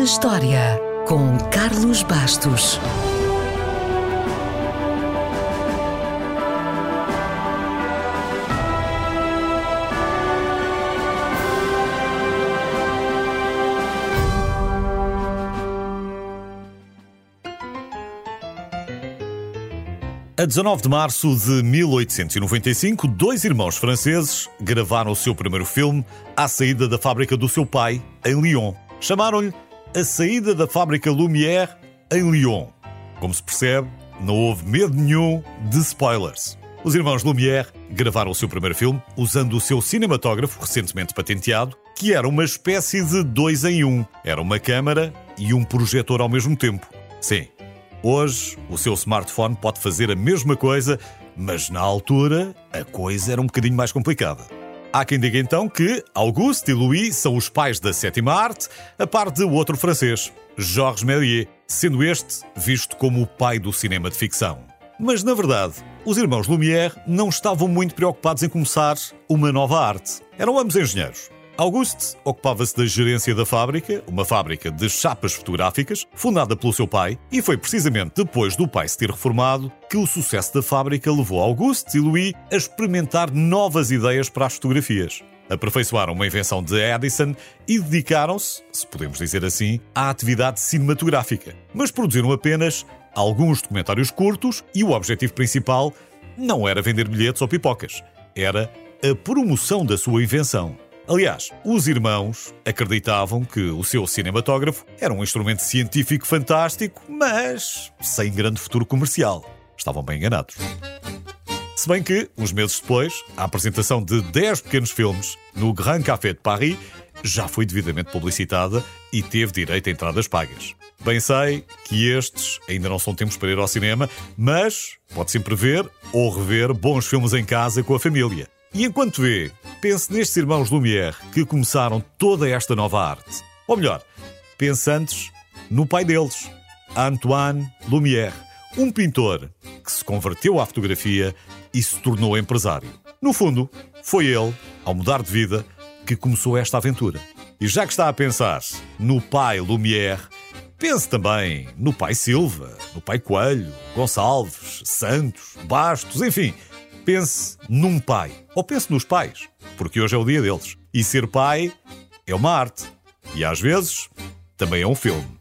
na História, com Carlos Bastos. A 19 de março de 1895, dois irmãos franceses gravaram o seu primeiro filme à saída da fábrica do seu pai, em Lyon. Chamaram-lhe A Saída da Fábrica Lumière, em Lyon. Como se percebe, não houve medo nenhum de spoilers. Os irmãos Lumière gravaram o seu primeiro filme usando o seu cinematógrafo recentemente patenteado, que era uma espécie de dois em um. Era uma câmara e um projetor ao mesmo tempo. Sim, Hoje, o seu smartphone pode fazer a mesma coisa, mas na altura a coisa era um bocadinho mais complicada. Há quem diga então que Auguste e Louis são os pais da sétima arte, a par de outro francês, Georges Méliès, sendo este visto como o pai do cinema de ficção. Mas na verdade, os irmãos Lumière não estavam muito preocupados em começar uma nova arte. Eram ambos engenheiros. Auguste ocupava-se da gerência da fábrica, uma fábrica de chapas fotográficas, fundada pelo seu pai, e foi precisamente depois do pai se ter reformado que o sucesso da fábrica levou Auguste e Louis a experimentar novas ideias para as fotografias. Aperfeiçoaram uma invenção de Edison e dedicaram-se, se podemos dizer assim, à atividade cinematográfica. Mas produziram apenas alguns documentários curtos e o objetivo principal não era vender bilhetes ou pipocas, era a promoção da sua invenção. Aliás, os irmãos acreditavam que o seu cinematógrafo era um instrumento científico fantástico, mas sem grande futuro comercial. Estavam bem enganados. Se bem que, uns meses depois, a apresentação de 10 pequenos filmes no Grand Café de Paris já foi devidamente publicitada e teve direito a entradas pagas. Bem sei que estes ainda não são tempos para ir ao cinema, mas pode sempre ver ou rever bons filmes em casa com a família. E enquanto vê, pense nestes irmãos Lumière que começaram toda esta nova arte. Ou melhor, pense antes no pai deles, Antoine Lumière, um pintor que se converteu à fotografia e se tornou empresário. No fundo, foi ele, ao mudar de vida, que começou esta aventura. E já que está a pensar no pai Lumière, pense também no pai Silva, no pai Coelho, Gonçalves, Santos, Bastos, enfim pense num pai. Ou pense nos pais, porque hoje é o dia deles. E ser pai é uma arte. E às vezes também é um filme.